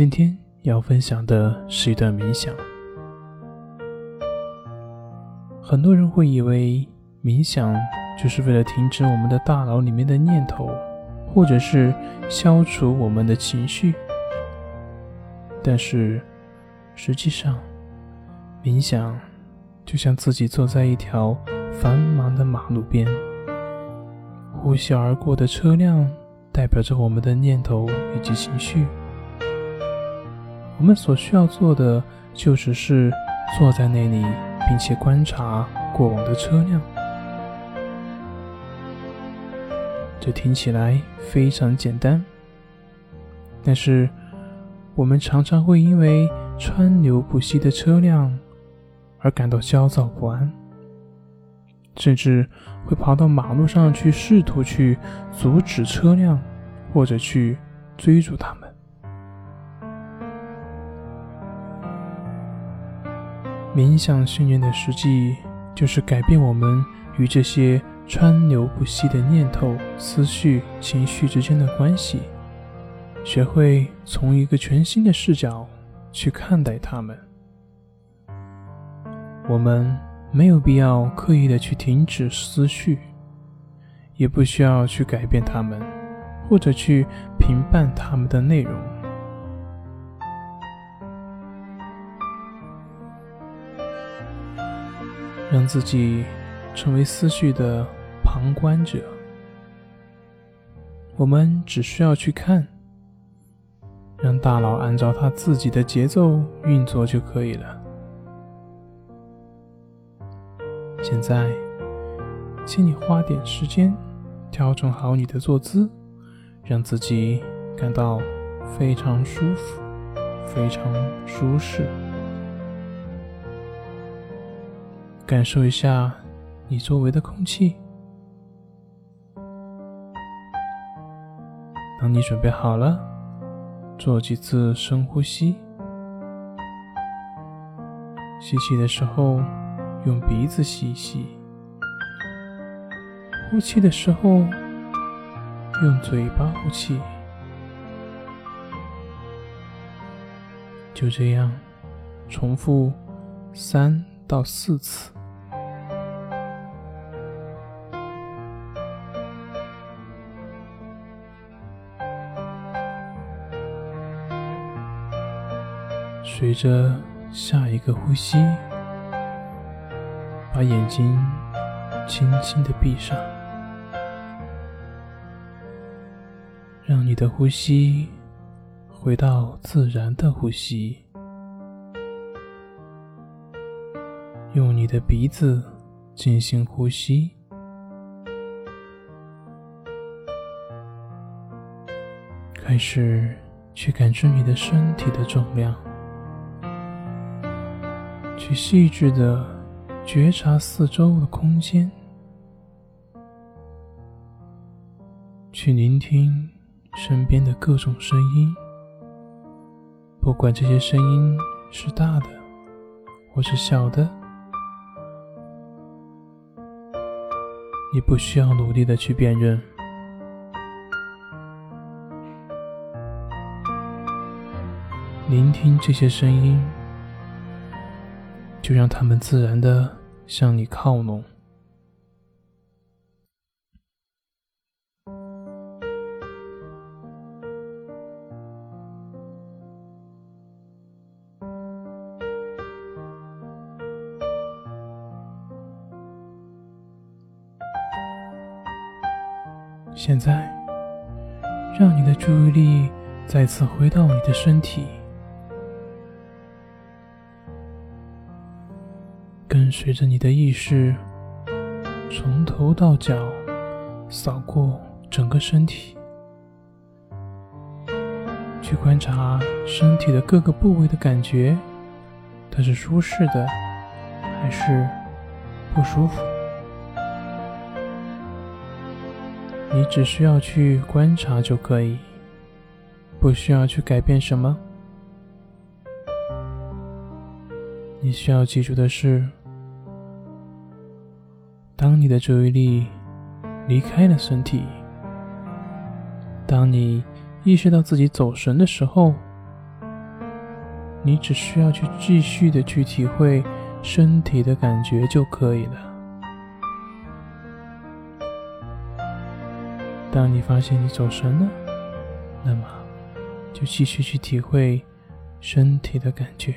今天要分享的是一段冥想。很多人会以为冥想就是为了停止我们的大脑里面的念头，或者是消除我们的情绪。但是，实际上，冥想就像自己坐在一条繁忙的马路边，呼啸而过的车辆代表着我们的念头以及情绪。我们所需要做的，就只是坐在那里，并且观察过往的车辆。这听起来非常简单，但是我们常常会因为川流不息的车辆而感到焦躁不安，甚至会跑到马路上去试图去阻止车辆，或者去追逐他们。冥想训练的实际，就是改变我们与这些川流不息的念头、思绪、情绪之间的关系，学会从一个全新的视角去看待它们。我们没有必要刻意的去停止思绪，也不需要去改变它们，或者去评判它们的内容。让自己成为思绪的旁观者，我们只需要去看，让大脑按照它自己的节奏运作就可以了。现在，请你花点时间调整好你的坐姿，让自己感到非常舒服、非常舒适。感受一下你周围的空气。当你准备好了，做几次深呼吸。吸气的时候用鼻子吸一吸，呼气的时候用嘴巴呼气。就这样重复三到四次。随着下一个呼吸，把眼睛轻轻的闭上，让你的呼吸回到自然的呼吸，用你的鼻子进行呼吸，开始去感知你的身体的重量。去细致的觉察四周的空间，去聆听身边的各种声音，不管这些声音是大的或是小的，你不需要努力的去辨认，聆听这些声音。就让他们自然的向你靠拢。现在，让你的注意力再次回到你的身体。跟随着你的意识，从头到脚扫过整个身体，去观察身体的各个部位的感觉，它是舒适的还是不舒服？你只需要去观察就可以，不需要去改变什么。你需要记住的是。当你的注意力离开了身体，当你意识到自己走神的时候，你只需要去继续的去体会身体的感觉就可以了。当你发现你走神了，那么就继续去体会身体的感觉。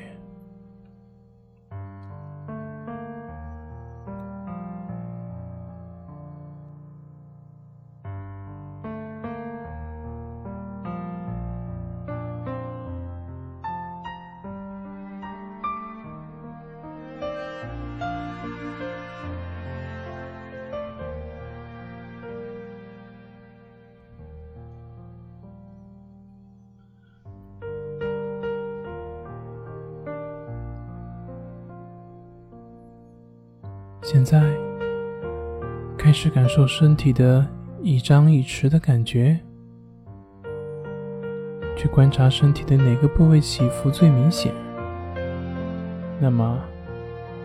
现在，开始感受身体的一张一弛的感觉，去观察身体的哪个部位起伏最明显。那么，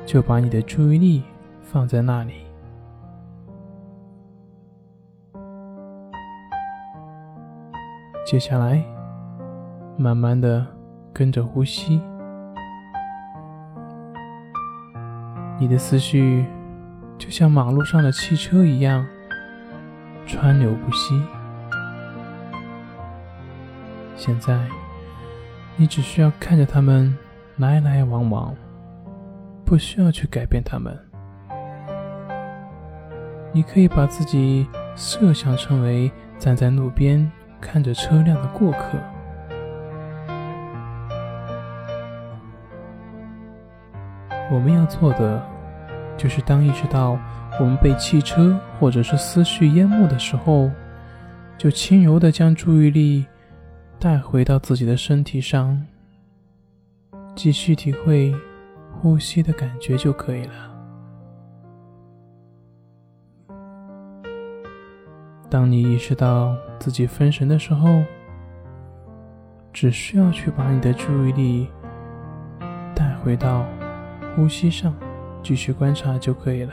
就把你的注意力放在那里。接下来，慢慢的跟着呼吸。你的思绪就像马路上的汽车一样，川流不息。现在，你只需要看着他们来来往往，不需要去改变他们。你可以把自己设想成为站在路边看着车辆的过客。我们要做的，就是当意识到我们被汽车或者是思绪淹没的时候，就轻柔的将注意力带回到自己的身体上，继续体会呼吸的感觉就可以了。当你意识到自己分神的时候，只需要去把你的注意力带回到。呼吸上，继续观察就可以了。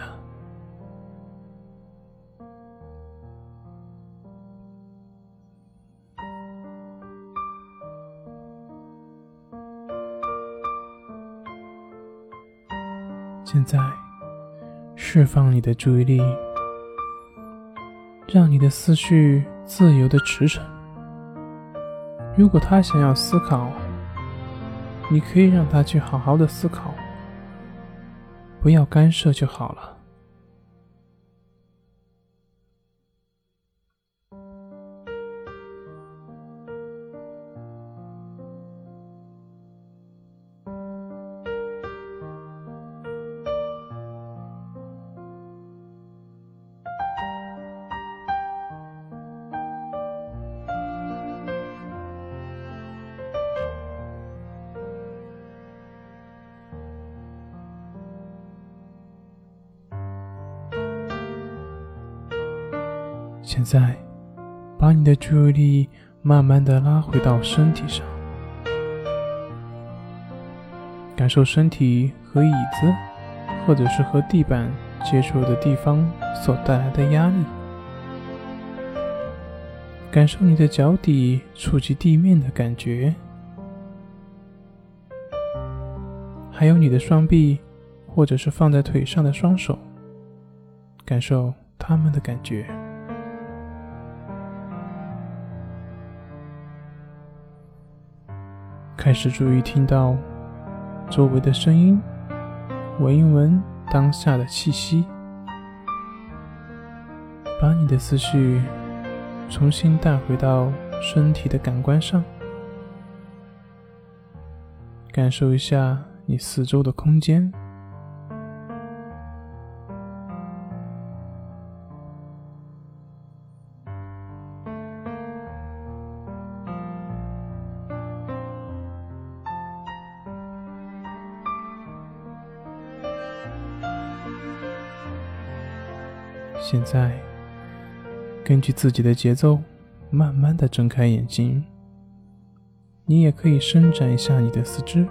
现在，释放你的注意力，让你的思绪自由的驰骋。如果他想要思考，你可以让他去好好的思考。不要干涉就好了。现在，把你的注意力慢慢的拉回到身体上，感受身体和椅子，或者是和地板接触的地方所带来的压力，感受你的脚底触及地面的感觉，还有你的双臂，或者是放在腿上的双手，感受他们的感觉。开始注意听到周围的声音，闻一闻当下的气息，把你的思绪重新带回到身体的感官上，感受一下你四周的空间。现在，根据自己的节奏，慢慢的睁开眼睛。你也可以伸展一下你的四肢。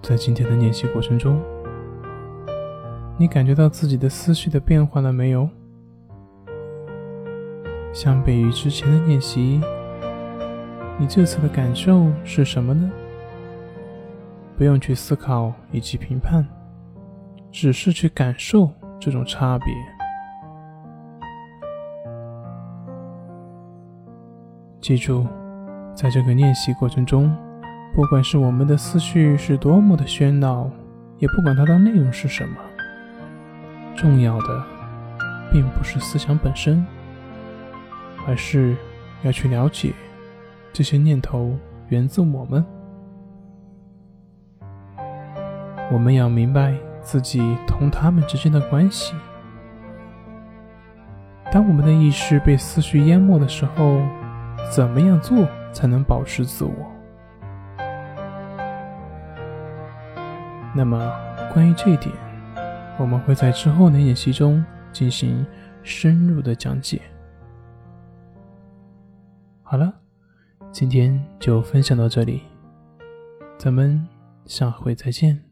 在今天的练习过程中，你感觉到自己的思绪的变化了没有？相比于之前的练习，你这次的感受是什么呢？不用去思考以及评判，只是去感受这种差别。记住，在这个练习过程中，不管是我们的思绪是多么的喧闹，也不管它的内容是什么，重要的并不是思想本身，而是要去了解这些念头源自我们。我们要明白自己同他们之间的关系。当我们的意识被思绪淹没的时候，怎么样做才能保持自我？那么，关于这一点，我们会在之后的演习中进行深入的讲解。好了，今天就分享到这里，咱们下回再见。